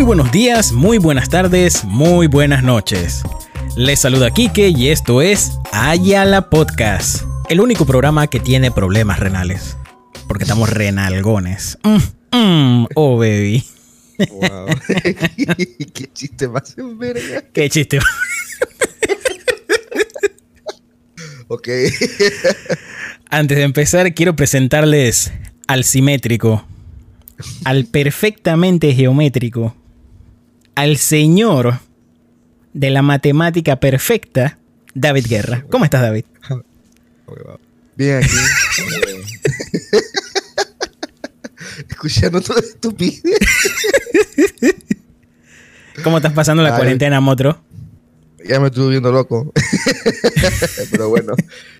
Muy buenos días, muy buenas tardes, muy buenas noches. Les saluda Kike y esto es Ayala Podcast, el único programa que tiene problemas renales. Porque estamos renalgones. Mm, mm, oh, baby. Wow. Qué chiste más en verga. Qué chiste. Ok. Antes de empezar, quiero presentarles al simétrico, al perfectamente geométrico, al señor de la matemática perfecta, David Guerra. ¿Cómo estás, David? Bien aquí. Eh, Escuchando todo estupidez. ¿Cómo estás pasando la Ay. cuarentena, Motro? Ya me estuve viendo loco. Pero bueno,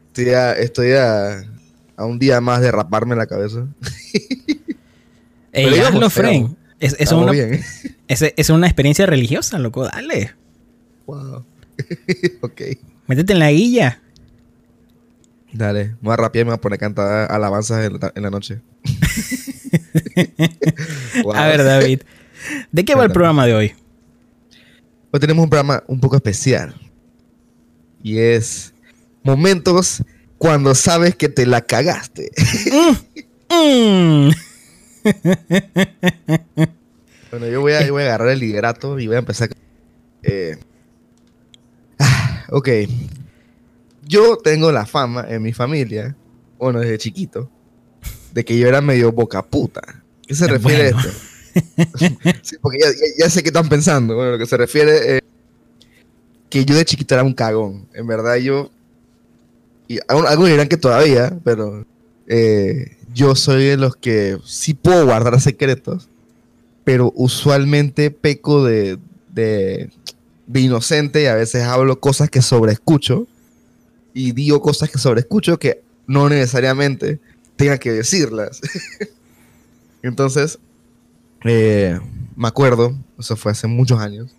estoy, a, estoy a, a un día más de raparme la cabeza. Ey, íbamos hazlo. Fren. Es, es Estamos una, bien. ¿eh? Es, es una experiencia religiosa, loco. Dale. Wow. ok. Métete en la guilla. Dale, voy a rapear y me voy a poner a cantar alabanzas en la, en la noche. Wow. A ver, David. ¿De qué va el programa de hoy? Hoy tenemos un programa un poco especial. Y es momentos cuando sabes que te la cagaste. Mm. bueno, yo voy a, yo voy a agarrar el liderato y voy a empezar. Eh, ah, ok. Yo tengo la fama en mi familia, bueno, desde chiquito, de que yo era medio boca puta. ¿Qué se refiere Bueno. a esto? Sí, porque ya, ya- ya sé qué están pensando. Bueno, lo que se refiere es que yo de chiquito era un cagón. En verdad, yo. Y algunos dirán que todavía, pero eh, yo soy de los que sí puedo guardar secretos, pero usualmente peco de, de, de inocente y a veces hablo cosas que sobreescucho y digo cosas que sobreescucho que no necesariamente tenga que decirlas. Entonces, eh, me acuerdo, eso fue hace muchos años.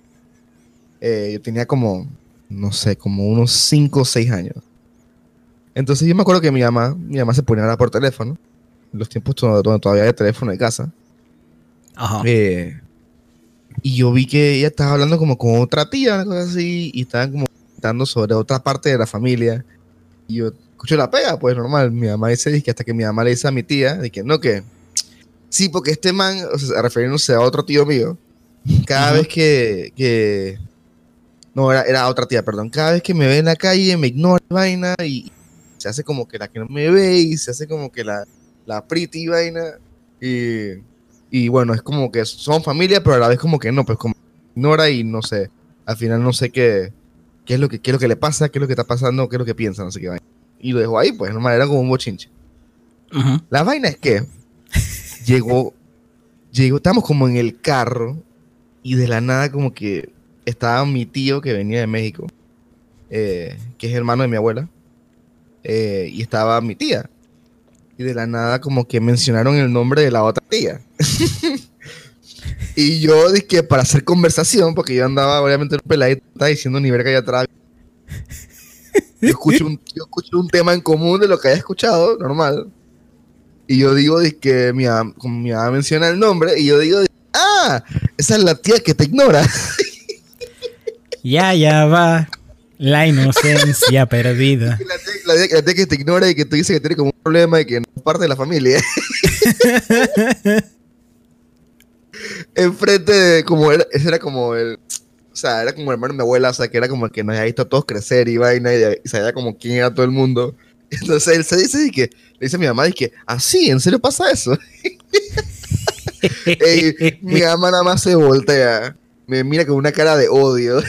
eh, yo tenía como, no sé, como unos 5 o 6 años. Entonces yo me acuerdo que mi mamá, mi mamá se ponía a hablar por teléfono, en los tiempos donde todavía había teléfono de casa. Ajá. eh, y yo vi que ella estaba hablando como con otra tía, una cosa así, y estaban como comentando sobre otra parte de la familia. Y yo escucho la pega, pues normal. Mi mamá dice que hasta que mi mamá le dice a mi tía, de que no, que sí, porque este man, o sea, refiriéndose a otro tío mío, cada vez que, que no, era, era otra tía, perdón, cada vez que me ve en la calle me ignora vaina y se hace como que la que no me ve y se hace como que la, la pretty vaina y, y bueno, es como que son familia, pero a la vez como que no, pues como ignora y no sé, al final no sé qué, qué es lo que, qué es lo que le pasa, qué es lo que está pasando, qué es lo que piensa, no sé qué vaina. Y lo dejo ahí, pues normal, era como un bochinche. La vaina es que llegó, llegó, estábamos como en el carro y de la nada como que estaba mi tío que venía de México, eh, que es hermano de mi abuela, eh, y estaba mi tía. Y de la nada como que mencionaron el nombre de la otra tía. y yo dije para hacer conversación, porque yo andaba obviamente en un peladito, estaba diciendo ni verga allá atrás. Yo escucho, un, yo escucho un tema en común de lo que haya escuchado, normal. Y yo digo que mi mamá, mi mamá menciona el nombre, y yo digo, ah, esa es la tía que te ignora. Ya, ya va. La inocencia perdida. La tía, la que te ignora y que tú dices que tiene como un problema y que no es parte de la familia. Enfrente de, como era, ese era como el, o sea, era como el hermano de mi abuela, o sea, que era como el que nos había visto a todos crecer y vaina, y, y sabía como quién era todo el mundo. Entonces él se dice y que, le dice a mi mamá, y que, ah, sí, ¿en serio pasa eso? Ey, mi mamá nada más se voltea, me mira con una cara de odio.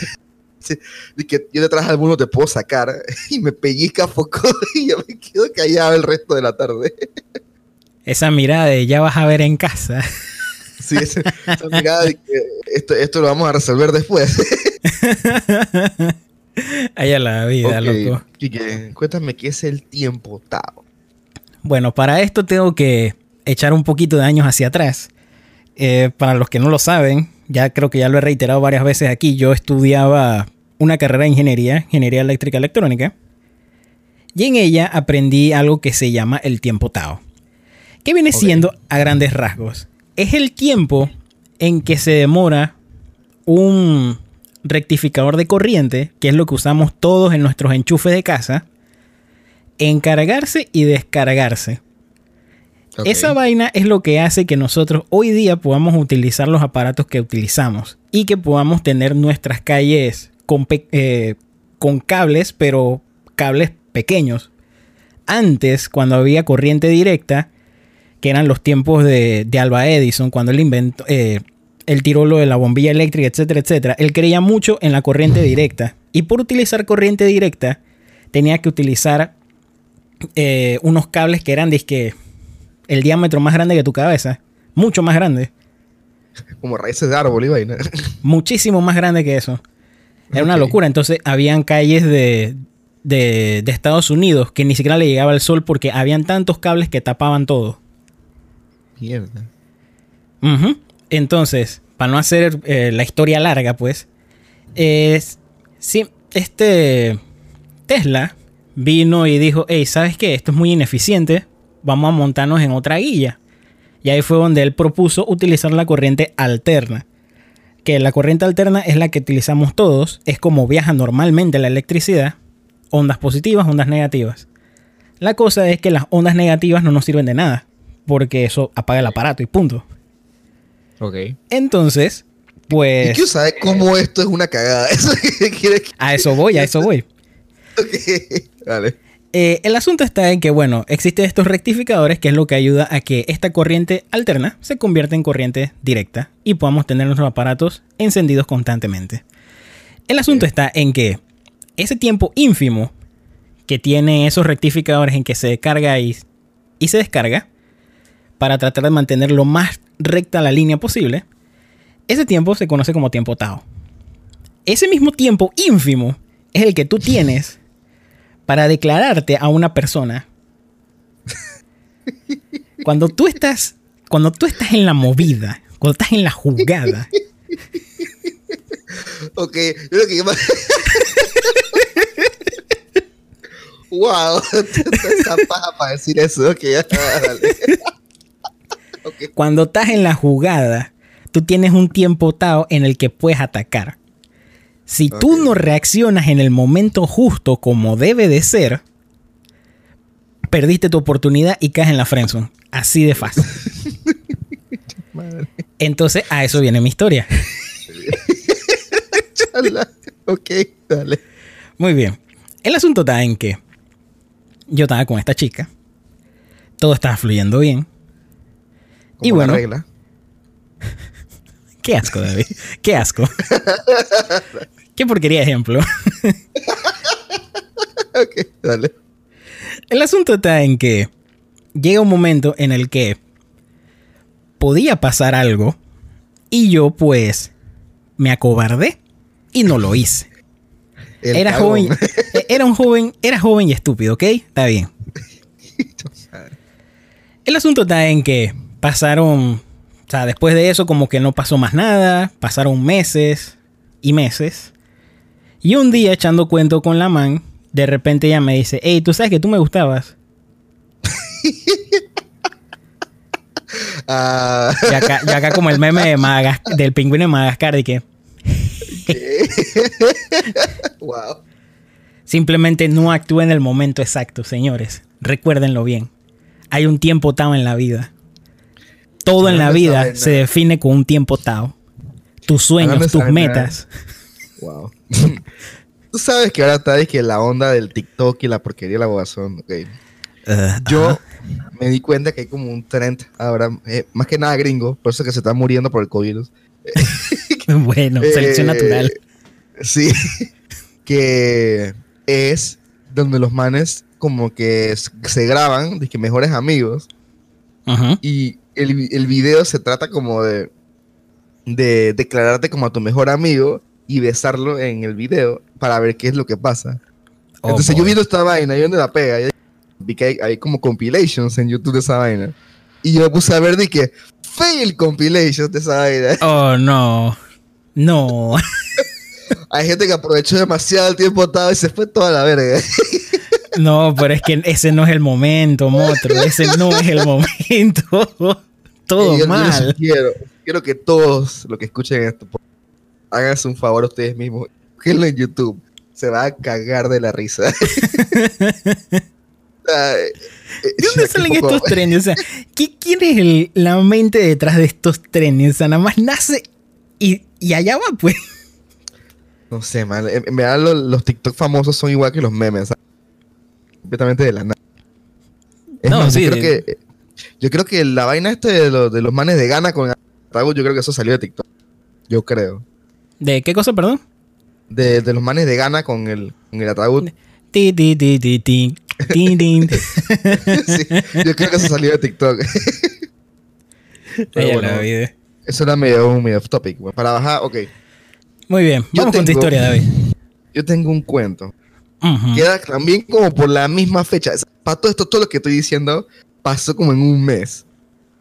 De que yo detrás de alguno te puedo sacar y me pellizca poco y yo me quedo callado el resto de la tarde. Esa mirada de ya vas a ver en casa. Sí, esa mirada de que esto, esto lo vamos a resolver después. Allá la vida, Ok, loco. Quique, cuéntame qué es el tiempo Tao. Bueno, para esto tengo que echar un poquito de años hacia atrás. Eh, para los que no lo saben, ya creo que ya lo he reiterado varias veces aquí, yo estudiaba una carrera de ingeniería, ingeniería eléctrica electrónica, y en ella aprendí algo que se llama el tiempo Tao. ¿Qué viene siendo a grandes rasgos? Es el tiempo en que se demora un rectificador de corriente, que es lo que usamos todos en nuestros enchufes de casa, encargarse y descargarse. Esa vaina es lo que hace que nosotros hoy día podamos utilizar los aparatos que utilizamos y que podamos tener nuestras calles con, eh, con cables, pero cables pequeños. Antes, cuando había corriente directa, que eran los tiempos de, de Alba Edison, cuando él inventó, eh, él tiró lo de la bombilla eléctrica, etcétera, etcétera, él creía mucho en la corriente directa. Y por utilizar corriente directa, tenía que utilizar eh, unos cables que eran disque el diámetro más grande que tu cabeza, mucho más grande, Como raíces de árbol y vaina. muchísimo más grande que eso. Era una locura. Entonces, habían calles de, de, de Estados Unidos que ni siquiera le llegaba el sol porque habían tantos cables que tapaban todo. Mierda. Entonces, para no hacer eh, la historia larga, pues, es, sí, este Tesla vino y dijo, hey, ¿sabes qué? Esto es muy ineficiente, vamos a montarnos en otra guía. Y ahí fue donde él propuso utilizar la corriente alterna. Que la corriente alterna es la que utilizamos todos, es como viaja normalmente la electricidad, ondas positivas, ondas negativas. La cosa es que las ondas negativas no nos sirven de nada, porque eso apaga el aparato y punto. Ok. Entonces, ¿Y pues qué sabe cómo esto es una cagada? Eso que quiere que... a eso voy, a eso voy. Ok. Vale. Eh, el asunto está en que, bueno, existen estos rectificadores que es lo que ayuda a que esta corriente alterna se convierta en corriente directa y podamos tener nuestros aparatos encendidos constantemente. El asunto está en que ese tiempo ínfimo que tiene esos rectificadores en que se carga y, y se descarga para tratar de mantener lo más recta la línea posible, ese tiempo se conoce como tiempo Tao. Ese mismo tiempo ínfimo es el que tú tienes para declararte a una persona. Cuando tú estás, cuando tú estás en la movida, cuando estás en la jugada, Ok. Yo creo que... wow. Esa paja para decir eso. Ok. Dale. ok. cuando estás en la jugada, tú tienes un tiempo tao en el que puedes atacar. Si tú no reaccionas en el momento justo como debe de ser, perdiste tu oportunidad y caes en la friendzone. Así de fácil. Entonces, a eso viene mi historia. Chala. Ok, dale. Muy bien. El asunto está en que yo estaba con esta chica. Todo estaba fluyendo bien. Y Como bueno. regla. Qué asco, David. Qué asco. Qué porquería de ejemplo. Ok, dale. El asunto está en que llega un momento en el que podía pasar algo y yo pues me acobardé y no lo hice. El Era joven, eh, era un joven, era joven y estúpido, ¿ok? Está bien. El asunto está en que pasaron, sea, después de eso como que no pasó más nada, pasaron meses y meses. Y un día echando cuento con la man, de repente ella me dice, hey, tú sabes que tú me gustabas. Ah, Y acá, y acá como el meme de del pingüino de Madagascar, de que wow. simplemente no actúe en el momento exacto, señores. Recuérdenlo bien. Hay un tiempo Tao en la vida. Todo en la vida se define con un tiempo Tao. Tus sueños, tus metas. Wow. Tú sabes que ahora está de que la onda del TikTok y la porquería de la bobazón. ok. Yo me di cuenta que hay como un trend ahora, eh, más que nada gringo, por eso que se está muriendo por el COVID. bueno, selección Eh, natural. Sí, que es donde los manes como que se graban, de que mejores amigos, Ajá. y el, el video se trata como de, de declararte como a tu mejor amigo y besarlo en el video para ver qué es lo que pasa. Oh, Entonces yo viendo esta vaina, yo viendo la pega, vi que hay, hay como compilations en YouTube de esa vaina. Y yo me puse a ver de que fail compilations de esa vaina. Oh, no. No. Hay gente que aprovechó demasiado el tiempo atado y se fue toda la verga. No, pero es que ese no es el momento, Motro. Ese no es el momento. Todo yo, mal. quiero que todos los que escuchen esto, háganse un favor a ustedes mismos. Búsquenlo en YouTube. Se va a cagar de la risa. ¿De dónde salen estos trenes? O sea, ¿qué, ¿quién es el- la mente detrás de estos trenes? O sea, nada más nace y, y allá va, pues. No sé, man. En, en verdad, los, los TikTok famosos son igual que los memes. ¿sabes? Completamente de la nada. Es No, más, sí, yo, creo de- que, yo creo que la vaina este de, los- de los manes de gana con ataúd, yo creo que eso salió de TikTok. Yo creo. ¿De qué cosa, perdón? De, de los manes de gana con el, con el ataúd. Ti, ti, ti, ti, ti. Sí, yo creo que eso salió de TikTok. Pero bueno, la vida. eso era medio, un medio off topic. Bueno, para bajar, ok. Muy bien, Yo vamos con tu historia, David. Yo tengo un cuento. Queda también como por la misma fecha. Para todo esto, todo lo que estoy diciendo pasó como en un mes.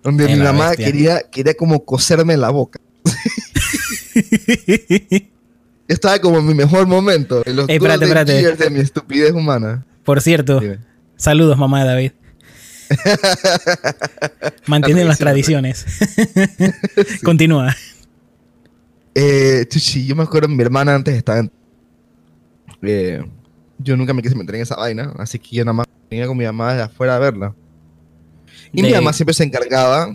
Donde En mi mamá bestia. quería, quería como coserme la boca. Estaba como en mi mejor momento. En los Ey, espérate, espérate. de mi estupidez humana. Por cierto, Dime. saludos, mamá de David. Mantienen las La tradiciones. Continúa. Eh, chuchi, yo me acuerdo, mi hermana antes estaba en... eh, yo nunca me quise meter en esa vaina, así que yo nada más venía con mi mamá de afuera a verla. Y mi mamá siempre se encargaba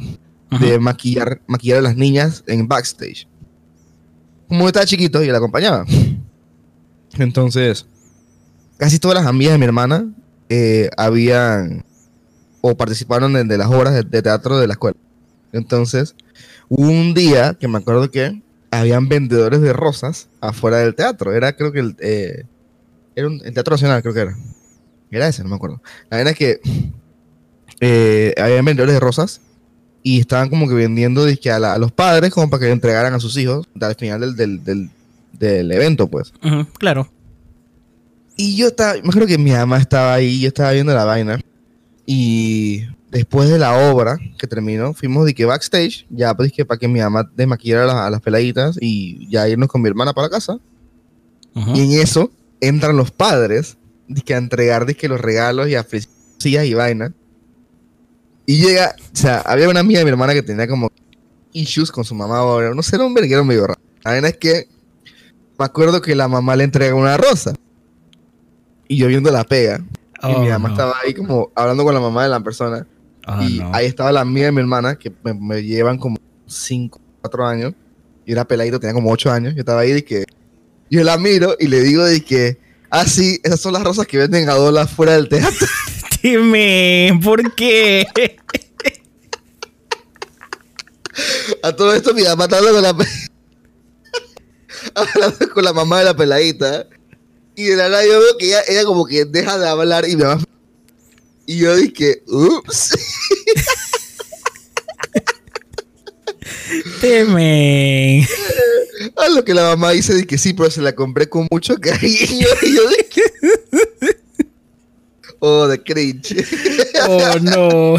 de maquillar, maquillar a las niñas en backstage. Como yo estaba chiquito, yo la acompañaba. Entonces, casi todas las amigas de mi hermana eh, habían o participaron de, de las obras de, de teatro de la escuela. Entonces, hubo un día que me acuerdo que habían vendedores de rosas afuera del teatro. Era, creo que el, eh, era un- el Teatro Nacional, creo que era. Era ese, no me acuerdo. La verdad es que eh, habían vendedores de rosas y estaban como que vendiendo dizque, a, la- a los padres como para que le entregaran a sus hijos al final del, del, del- del evento, pues. Claro. Y yo estaba, me acuerdo que mi mamá estaba ahí, yo estaba viendo la vaina. Y después de la obra que terminó, fuimos de que backstage, ya pues que para que mi mamá desmaquillara a las, a las peladitas y ya irnos con mi hermana para la casa. Y en eso entran los padres dizque, a entregar dizque, los regalos y a sillas y vaina. Y llega, o sea, había una amiga de mi hermana que tenía como issues con su mamá ahora. No sé, era un verguero medio raro. La vaina es que me acuerdo que la mamá le entrega una rosa. Y yo viendo la pega. y Oh, mi mamá no. estaba ahí como hablando con la mamá de la persona. Oh, y no. ahí estaba la amiga de mi hermana, que me, me llevan como 5, 4 años. Y era peladito, tenía como 8 años. Yo estaba ahí de que. Yo la miro y le digo de que. Ah, sí, esas son las rosas que venden a dólar fuera del teatro. Dime, ¿por qué? A todo esto mi mamá está hablando con la. hablando con la mamá de la peladita. Y de la nada yo veo que ella, ella como que deja de hablar y mi mamá. Y yo dije, ups. Dime. A lo que la mamá dice de que sí, pero se la compré con mucho cariño. Y yo dije. Oh, de cringe. Oh, no.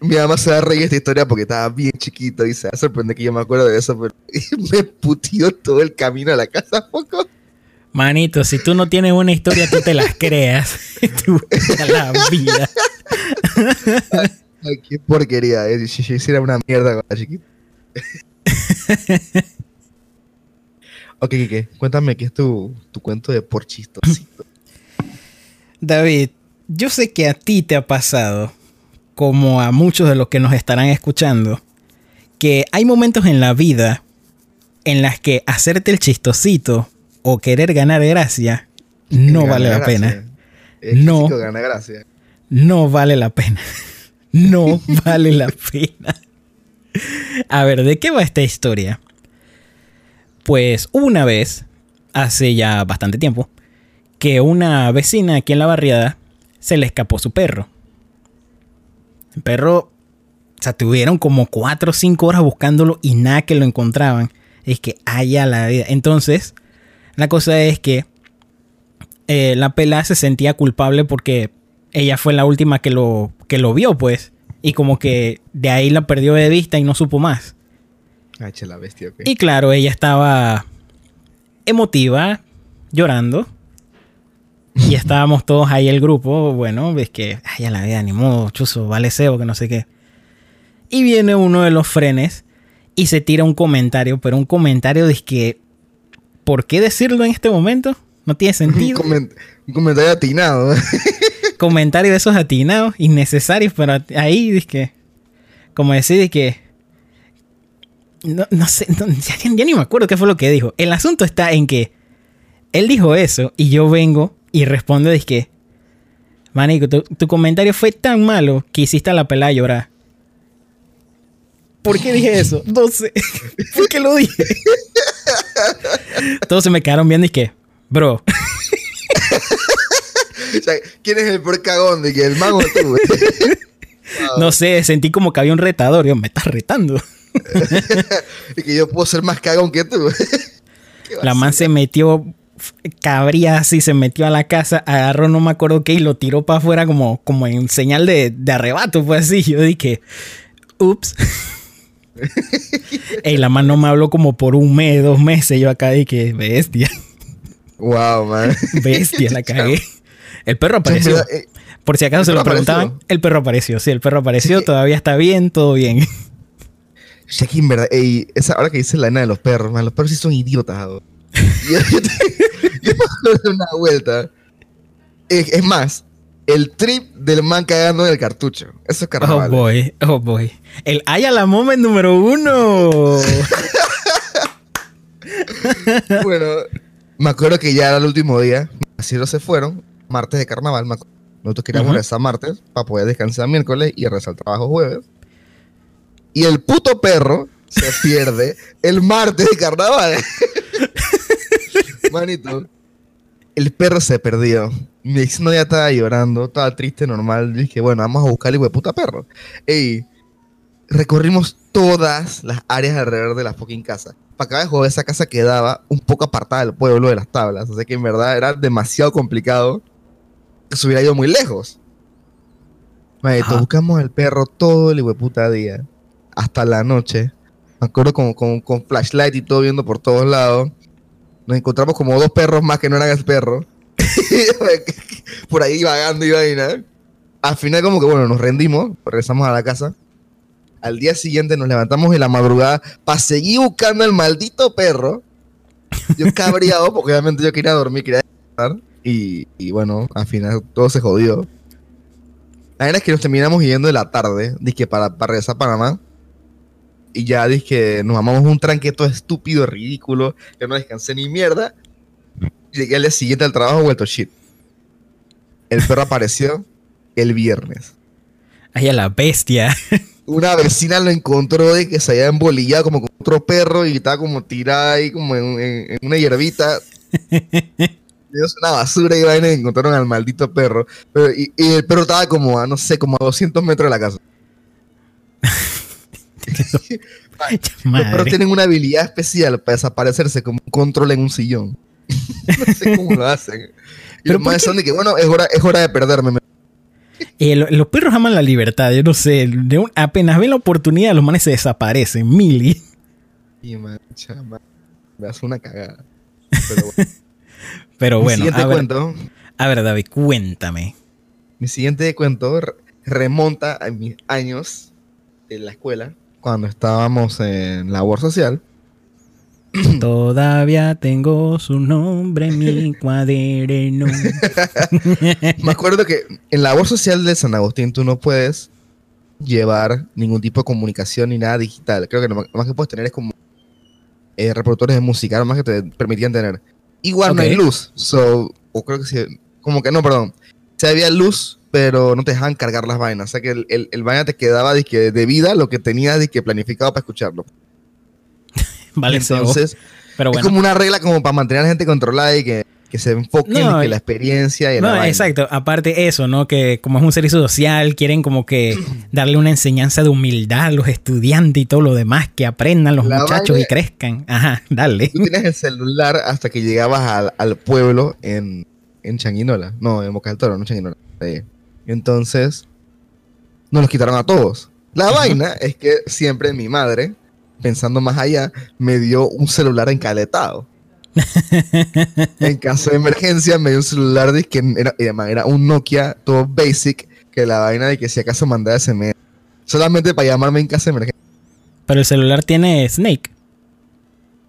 Mi mamá se va a reír de esta historia porque estaba bien chiquito y se va a sorprender que yo me acuerdo de eso, pero me putió todo el camino a la casa poco. Manito, si tú no tienes una historia, tú te las creas. Tú, la vida. Ay, qué porquería, eh. Si yo hiciera una mierda cuando era chiquito. ok, ¿qué? Cuéntame qué es tu, tu cuento de por chistosito. David, yo sé que a ti te ha pasado, como a muchos de los que nos estarán escuchando, que hay momentos en la vida en las que hacerte el chistosito o querer ganar gracia no Gana vale la gracia. pena. Es No. gana gracia. No vale la pena. No vale la pena. A ver, ¿de qué va esta historia? Pues una vez, hace ya bastante tiempo, que una vecina aquí en la barriada se le escapó su perro. El perro, o sea, tuvieron como 4 o 5 horas buscándolo y nada que lo encontraban. Es que haya la vida. Entonces, la cosa es que eh, la pela se sentía culpable porque ella fue la última que lo, que lo vio, pues. Y como que de ahí la perdió de vista y no supo más. Ay, che, la bestia, ok. Y claro, ella estaba emotiva, llorando. Y estábamos todos ahí el grupo. Bueno, ves que, ay, a la vida, ni modo, chuzo, vale cebo, que no sé qué. Y viene uno de los frenes y se tira un comentario, pero un comentario de que, ¿por qué decirlo en este momento? No tiene sentido. un, comentario atinado. comentario de esos atinados, innecesarios, pero ahí, es que, como decir, que, no, sé, ya, ni me acuerdo qué fue lo que dijo. El asunto está en que él dijo eso y yo vengo y respondo, es que, Manico, tu, comentario fue tan malo que hiciste a la pelada llorar. ¿Por qué dije eso? No sé. ¿Por qué lo dije? Todos se me quedaron viendo y que, bro. ¿Quién es el peor cagón de que el mago tú? No sé, sentí como que había un retador. Yo, me estás retando. y que yo puedo ser más cagón que tú. La man se metió cabría así, se metió a la casa, agarró no me acuerdo qué y lo tiró para afuera como, como en señal de, arrebato, fue así. Yo dije, ups. Ey, la mano me habló como por un mes, dos meses. Yo acá dije, bestia. Wow, man. Bestia, la cagué. El perro apareció. Eh, por si acaso se lo preguntaban, el perro apareció. Sí, el perro apareció, todavía está bien, todo bien. Shaki, en verdad, ey, esa hora que dice la nena de los perros, man, los perros sí son idiotas. yo, yo, yo una vuelta. Es, más, el trip del man cagando en el cartucho. Eso es carnaval. Oh boy, oh boy. El Aya la Moment número uno. bueno, me acuerdo que ya era el último día. Así no se fueron. Martes de carnaval. Nosotros queríamos rezar martes para poder descansar miércoles y rezar el trabajo jueves. Y el puto perro se pierde el martes de carnaval. Manito, el perro se perdió. Mi ex no ya estaba llorando, estaba triste, normal. Dije, bueno, vamos a buscar el de puta perro. Ey, recorrimos todas las áreas alrededor de la fucking casa. Para cada juego, esa casa quedaba un poco apartada del pueblo de las tablas. Sea que en verdad era demasiado complicado se hubiera ido muy lejos. Manito, buscamos al perro todo el puta día. Hasta la noche. Me acuerdo con, con, con flashlight y todo viendo por todos lados nos encontramos como dos perros más que no eran el perro. por ahí vagando y vaina. Al final como que bueno, nos rendimos, regresamos a la casa. Al día siguiente nos levantamos en la madrugada para seguir buscando al maldito perro. Yo cabreado, porque obviamente yo quería dormir, quería descansar. Y, y bueno, al final todo se jodió. La verdad es que nos terminamos yendo de la tarde, dije, para, para regresar a Panamá y ya dije, nos mamamos un tranqueto estúpido, ridículo, que no descansé ni mierda. Llegué al día siguiente al trabajo vuelto shit. El perro apareció el viernes. Ay, a la bestia. Una vecina lo encontró de que se había embolillado como con otro perro y estaba como tirada ahí como en, una hierbita. Es una basura y vaina y encontraron al maldito perro. y, y, el perro estaba como a, no sé, como a 200 metros de la casa. Pero tienen una habilidad especial para desaparecerse como un control en un sillón. no sé cómo lo hacen. Y los más son de que, bueno, es hora, es hora de perderme. Eh, los perros aman la libertad, yo no sé. apenas ven la oportunidad, los manes se desaparecen. Mili. Y mancha, me hace una cagada. Pero bueno. Mi siguiente cuento. A ver, David, cuéntame. Mi siguiente cuento remonta a mis años de la escuela cuando estábamos en labor social. Todavía tengo su nombre en mi cuaderno. Me acuerdo que en labor social de San Agustín tú no puedes llevar ningún tipo de comunicación ni nada digital. Creo que lo más que puedes tener es como eh, reproductores de música, lo más que te permitían tener. Igual no hay luz. So, o creo que sí, como que no, perdón. Si había luz, pero no te dejaban cargar las vainas. O sea que el, el, el vaina te quedaba de vida lo que tenías que planificado para escucharlo. vale, entonces pero es como una regla como para mantener a la gente controlada y que, que se enfoquen en que la experiencia y No, exacto. Aparte eso, ¿no? Que como es un servicio social, quieren como que darle una enseñanza de humildad a los estudiantes y todo lo demás, que aprendan los muchachos y crezcan. Ajá, dale. Tú tienes el celular hasta que llegabas al, al pueblo en, en Changuinola. No, en Boca del Toro, no Changuinola. Sí. Entonces, nos los quitaron a todos. La vaina es que siempre mi madre, pensando más allá, me dio un celular encaletado. En caso de emergencia, me dio un celular de que era, era un Nokia todo basic, que la vaina de que si acaso mandaba SMS. Solamente para llamarme en caso de emergencia. Pero el celular tiene Snake.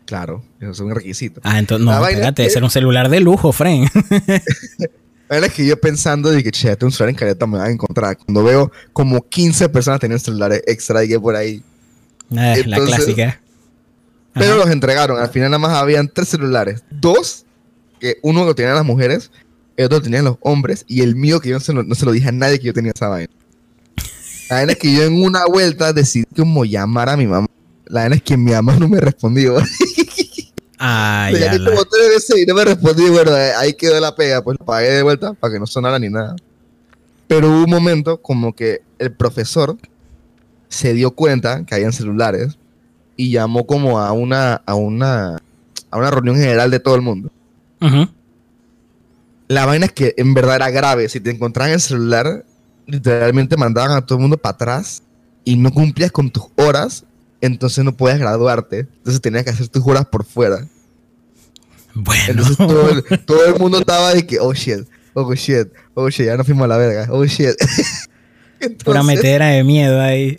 Claro, eso es un requisito. Ah, entonces no, espérate, es era un celular de lujo, Fren. La verdad es que yo pensando de que, che, este un celular en caleta me van a encontrar. Cuando veo como 15 personas teniendo celulares extra y que por ahí. Ah, la clásica. Pero Ajá. los entregaron. Al final nada más habían tres celulares. Dos, que uno lo tenían las mujeres, el otro lo tenían los hombres, y el mío que yo no se lo, no se lo dije a nadie que yo tenía esa vaina. La vaina es que yo en una vuelta decidí como llamar a mi mamá. La vaina es que mi mamá no me respondió. Ah, ya llamé la- como tres veces y no me respondió. Bueno, eh, ahí quedó la pega. Pues lo pagué de vuelta para que no sonara ni nada. Pero hubo un momento como que el profesor se dio cuenta que habían celulares y llamó como a una, a una, a una reunión general de todo el mundo. La vaina es que en verdad era grave. Si te encontraban el celular, literalmente mandaban a todo el mundo para atrás y no cumplías con tus horas, entonces no podías graduarte. Entonces tenías que hacer tus horas por fuera. Bueno. Entonces todo el, todo el mundo estaba de que, oh shit, oh shit, oh shit, ya nos fuimos a la verga, oh shit. Pura Entonces, metedera de miedo ahí.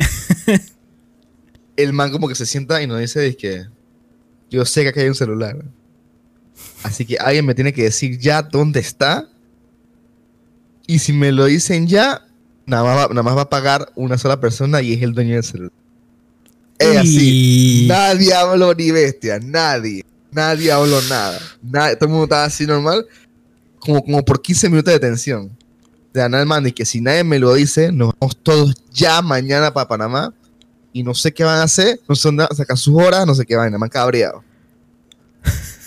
El man como que se sienta y nos dice que yo sé que aquí hay un celular. Así que alguien me tiene que decir ya dónde está. Y si me lo dicen ya, nada más va, nada más va a pagar una sola persona y es el dueño del celular. Es así. Y- Nadie habló ni bestia, nadie. Nadie habló nada. Todo el mundo estaba así normal, como, como por 15 minutos de tensión. De nada, man, y que si nadie me lo dice, nos vamos todos ya mañana para Panamá. Y no sé qué van a hacer, no sé dónde van a sacar sus horas, no sé qué van, me han cabreado.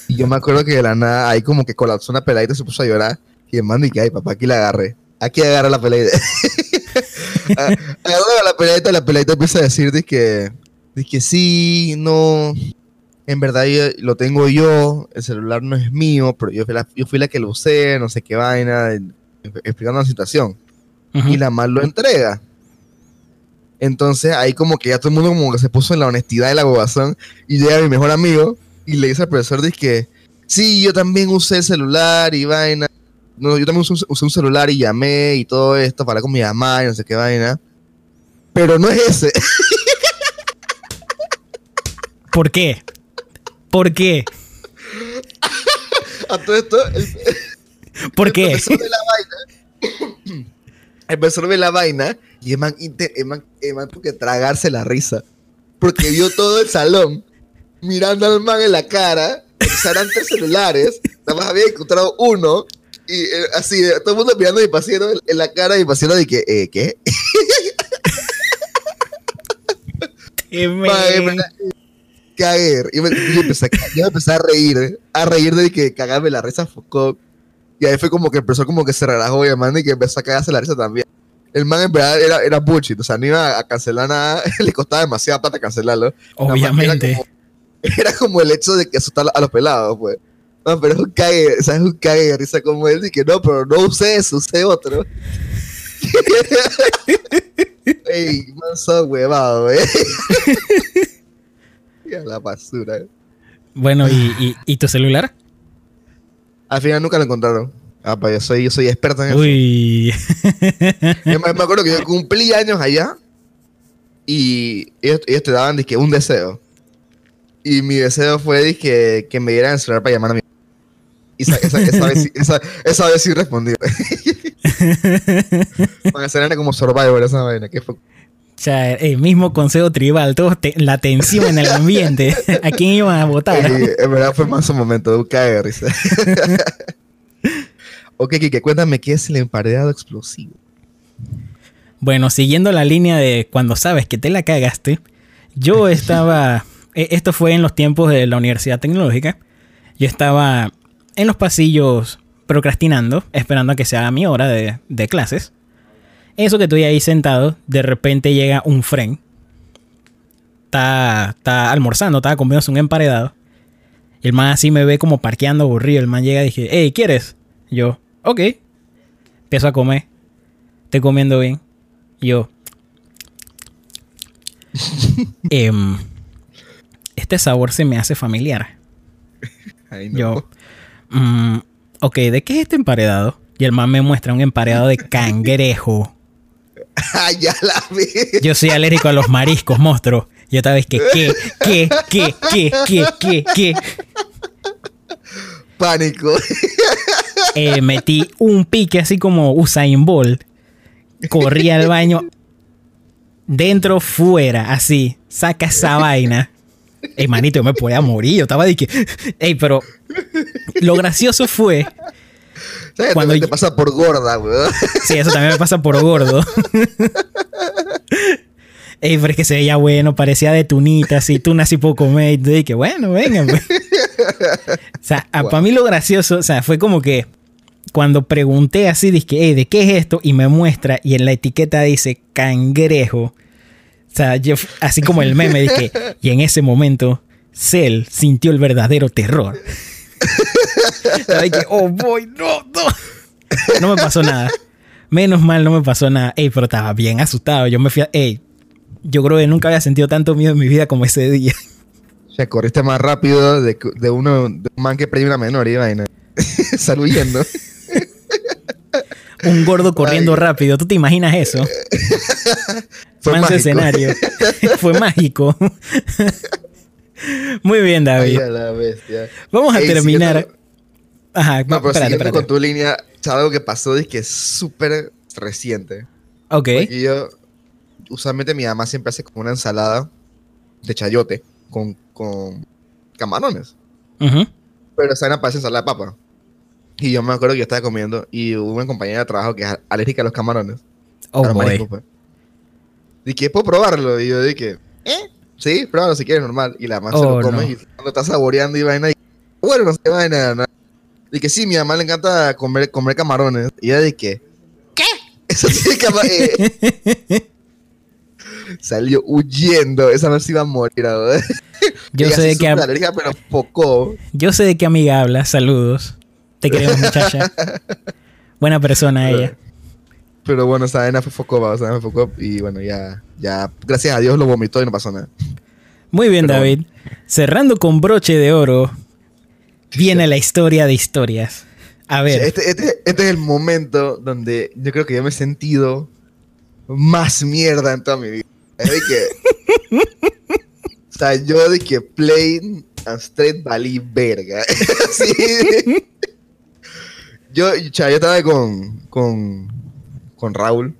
Y yo me acuerdo que de la nada ahí como que colapsó una peladita y se puso a llorar. Y el man, y que, ay, papá, aquí la agarré. Aquí agarré la peladita. Agarró a la peladita y la peladita empieza a decir de que, de que sí, no, en verdad yo- lo tengo yo, el celular no es mío, pero yo fui la, yo fui la que lo usé, no sé qué vaina, explicando la situación. Ujú. Y la mal lo entrega. Entonces ahí como que ya todo el mundo como que se puso en la honestidad y la bobazón y llega mi mejor amigo y le dice al profesor dice que sí, yo también usé el celular y vaina. No, yo también usé, usé un celular y llamé y todo esto para con mi mamá y no sé qué vaina. Pero no es ese. ¿Por qué? ¿Por qué? A todo esto, el, ¿Por el qué? profesor de la vaina. El profesor ve la vaina y el man, inte- el man, el man tuvo que tragarse la risa. Porque vio todo el salón mirando al man en la cara. Eran tres celulares. Nada más había encontrado uno. Y eh, así, todo el mundo mirando a mi paciente en la cara y mi paciente de que, eh, ¿qué? Caer. Y me- yo, empecé a, yo empecé reír, eh, a reír de que cagarme la risa focó. Y ahí fue como que profesor como que se relajó y man y que empezó a cagarse la risa también. El man en verdad era, era bullshit, o sea, no iba a cancelar nada, le costaba demasiada plata cancelarlo. Obviamente. Era como, era como el hecho de que asustar a los pelados, pues. No, pero es un cague, o sea, es un cague de risa como él, y que no, pero no usé eso, usé otro. Ey, man, son huevado, eh. Y a la basura. Bueno, ¿y, y, y tu celular? Al final nunca lo encontraron. Ah, pues yo soy, yo soy experto en eso. Uy. Yo me, me acuerdo que yo cumplí años allá y ellos, ellos te daban dizque, un deseo. Y mi deseo fue dizque, que me dieran el celular para llamar a mi Y esa, esa, esa vez, sí- esa, vez sí respondí. Van a ser como Survivor esa vaina. Que fue, O sea, el mismo consejo tribal, todos te- la tensión en el ambiente. ¿A quién iban a votar? En verdad fue más un momento de un cague risa. ok, Kike, cuéntame qué es el emparedado explosivo. Bueno, siguiendo la línea de cuando sabes que te la cagaste, yo estaba, e- esto fue en los tiempos de la Universidad Tecnológica, yo estaba en los pasillos procrastinando, esperando a que sea mi hora de, de clases. Eso que estoy ahí sentado, de repente llega un fren. Está, está almorzando, estaba comiéndose un emparedado. El man así me ve como parqueando aburrido. El man llega y dije, hey, ¿quieres? Yo, ok. Empiezo a comer. Estoy comiendo bien. Y yo. em, este sabor se me hace familiar. Ay, no. Yo. mm, ok, ¿de qué es este emparedado? Y el man me muestra un emparedado de cangrejo. Ya la vi. Yo soy alérgico a los mariscos, monstruo. Y otra vez que, ¿qué? ¿Qué? ¿Qué? ¿Qué? ¿Qué? ¿Qué? ¿Qué? Pánico. Eh, metí un pique así como Usain Bolt. Corrí al baño. Dentro, fuera, así. Saca esa vaina. Ey, manito, yo me podía morir. Yo estaba de que. Ey, pero. Lo gracioso fue. ¿Sabes? Cuando Te, pasa por gorda, weón. Sí, eso también me pasa por gordo. Ey, pero es que se veía bueno, parecía de tunita, así, tuna así poco comer. Y dije, bueno, vengan. pues. O sea, Wow. para mí lo gracioso, o sea, fue como que cuando pregunté así, dije, "Ey, ¿de qué es esto? Y me muestra, y en la etiqueta dice cangrejo. O sea, yo, así como el meme, dije, y en ese momento, Cell sintió el verdadero terror. Que, oh boy, no, no. No me pasó nada. Menos mal no me pasó nada. Ey, pero estaba bien asustado. Yo me fui a... Ey, yo creo que nunca había sentido tanto miedo en mi vida como ese día. O sea, corriste más rápido de, uno, de un man que premia una menor y vaina. Saludando. Un gordo corriendo Ay. rápido. ¿Tú te imaginas eso? Fue Manso mágico. escenario. Fue mágico. Muy bien, Ay, David. a la bestia. Vamos a Ey, terminar. siguiendo- Ajá, No, pero espérate, siguiendo espérate. con tu línea, sea, algo que pasó es que es súper reciente. Ok. Porque yo, usualmente mi mamá siempre hace como una ensalada de chayote con, con camarones. Pero esa vaina parece ensalada de papa. Y yo me acuerdo que yo estaba comiendo y hubo una compañera de trabajo que es alérgica a los camarones. Oh, a los mariscos, pues. Dije, ¿puedo probarlo? Y yo dije, ¿eh? Sí, pruébalo si quieres, normal. Y la mamá se Oh, lo come no. y cuando está saboreando y vaina, y, bueno, no sé vaina. No. Dije, sí, mi mamá le encanta comer, comer camarones. Y ella dije, ¿qué? Eso tiene cama- eh. Salió huyendo. Esa no se iba a morir. Yo sé de qué súper hab- alérgica, pero poco. yo sé de qué amiga habla. Saludos. Te queremos, muchacha. Buena persona ella. Pero bueno, esa vaina fue foco, o sea, fue foco. Y bueno, ya, ya, gracias a Dios lo vomitó y no pasó nada. Muy bien, Pero David. Cerrando con broche de oro, viene la historia de historias. A ver, Este, este- este es el momento donde yo creo que yo me he sentido más mierda en toda mi vida. Es de que. o sea, yo de que plain and straight valí verga. Sí. Yo, yo estaba con, con, con Raúl,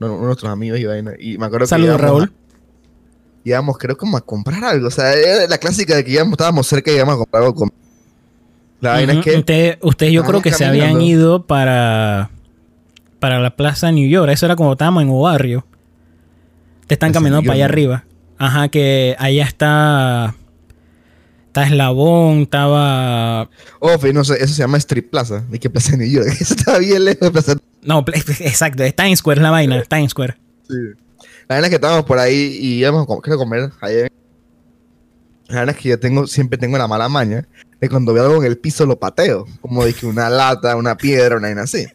uno de nuestros amigos y vaina. Y me acuerdo que. saludos, a- Raúl. íbamos, creo, como a comprar algo. O sea, era la clásica de que íbamos, estábamos cerca y íbamos a comprar algo. con- La vaina es que. Usted- ustedes yo creo que se habían ido para, para la Plaza New York. Eso era cuando estábamos en Obarrio. Te están caminando para allá arriba. Ajá, que allá está... Está Eslabón, estaba... Oh, no sé, eso se llama Street Plaza. ¿De qué Plaza de New York? Eso está bien lejos de Plaza. No, exacto, es Times Square es la vaina, Times Square. Sí. La verdad es que estábamos por ahí y íbamos a com- creo, comer ayer. La verdad es que yo tengo, siempre tengo la mala maña de cuando veo algo en el piso lo pateo. Como de que una lata, una piedra, una vaina así.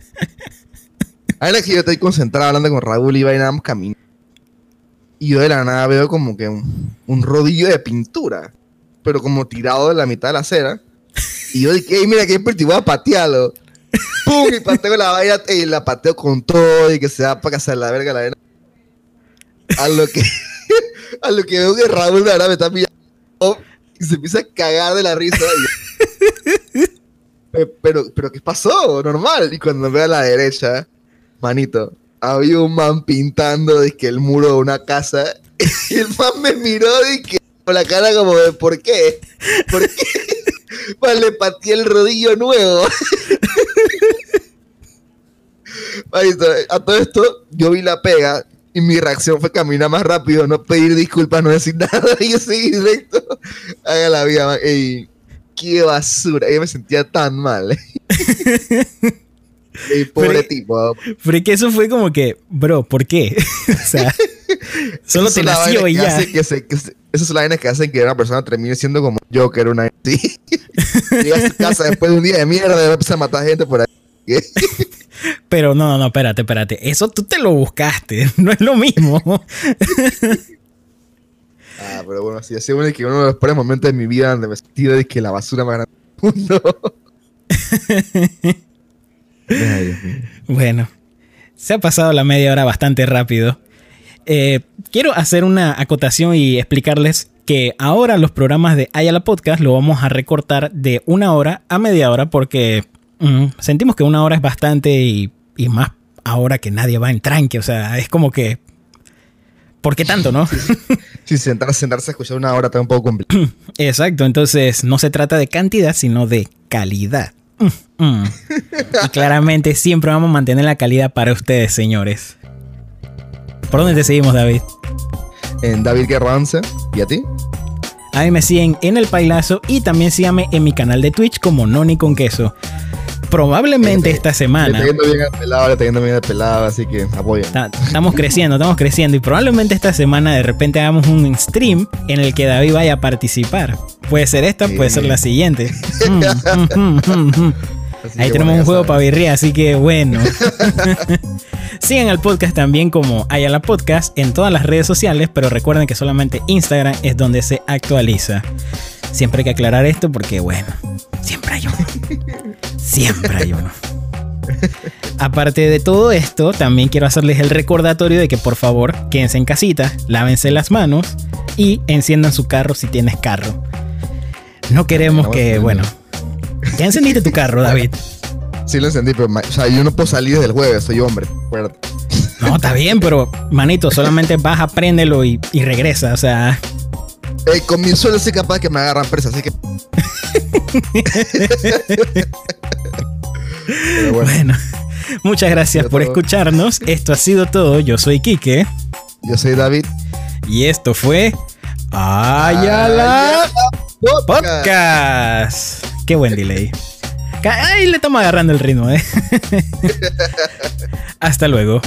La verdad es que yo estoy concentrado hablando con Raúl y vamos camino. Y yo de la nada veo como que un, un rodillo de pintura. Pero como tirado de la mitad de la acera. Y yo dije, "Ey, mira que es voy a patearlo. ¡Pum! Y pateo la vaina y la pateo con todo y que se va para casa la verga la vaina. A lo que, a lo que veo que Raúl de verdad me está pillando y se empieza a cagar de la risa. y "Pe- pero, pero, ¿qué pasó? Normal. Y cuando veo a la derecha, manito, había un man pintando de que el muro de una casa y el man me miró de que con la cara como de ¿por qué? ¿Por qué? Le pateé el rodillo nuevo. A todo esto, yo vi la pega y mi reacción fue caminar más rápido, no pedir disculpas, no decir nada. Y yo seguí directo. Haga la vida, man. Ey, qué basura. Yo me sentía tan mal. Pobre Pero- tipo. Pero es que eso fue como que, bro, ¿por qué? o sea, solo te nació y que ya. que se- que se- vainas que hacen que una persona termine siendo como Joker, una así. Llega a su casa después de un día de mierda y va a empezar a matar gente por ahí. Pero no, no, espérate, espérate. Eso tú te lo buscaste, no es lo mismo. Ah, pero bueno, así ha sido uno, que uno de los peores momentos de mi vida donde me sentí de que la basura más grande del mundo. Ay, bueno, se ha pasado la media hora bastante rápido. Eh, quiero hacer una acotación y explicarles que ahora los programas de Ayala Podcast lo vamos a recortar de una hora a media hora porque mm, sentimos que una hora es bastante y, y, más ahora que nadie va en tranque. O sea, es como que... ¿Por qué tanto, no? Sí, sentarse, sentarse a escuchar una hora está un poco complicado. Exacto, entonces no se trata de cantidad, sino de calidad. Mm, mm. Y claramente siempre vamos a mantener la calidad para ustedes, señores. ¿Por dónde te seguimos, David? En David Guerrance. ¿Y a ti? A mí me siguen en El Pailazo y también síganme en mi canal de Twitch como Noni con Queso. Probablemente Le- esta semana. Le está yendo bien pelado, le está yendo bien pelado, así que apoyen. Ta- Estamos creciendo, estamos creciendo y probablemente esta semana de repente hagamos un stream en el que David vaya a participar. Puede ser esta, puede ser la siguiente. Mm, mm, mm, Ahí tenemos bueno, un juego para birria, así que bueno. Sigan al podcast también como Ayala Podcast en todas las redes sociales, pero recuerden que solamente Instagram es donde se actualiza. Siempre hay que aclarar esto porque, bueno, siempre hay uno. Siempre hay uno. Aparte de todo esto, también quiero hacerles el recordatorio de que por favor quédense en casita, lávense las manos y enciendan su carro si tienes carro. No queremos que, bueno. Ya encendiste tu carro, David. Sí lo entendí, pero o sea, yo no puedo salir desde el jueves, soy hombre. acuérdate. No, está bien, pero manito, solamente vas, apréndelo y, y regresa. O sea, Eh, con mi sueldo soy capaz que me agarran presa, así que. Pero bueno, bueno. Muchas gracias por todo. escucharnos. Esto ha sido todo. Yo soy Quique yo soy David. y esto fue Ayala Podcast. Qué buen delay. Ahí le estamos agarrando el ritmo, ¿eh? Hasta luego.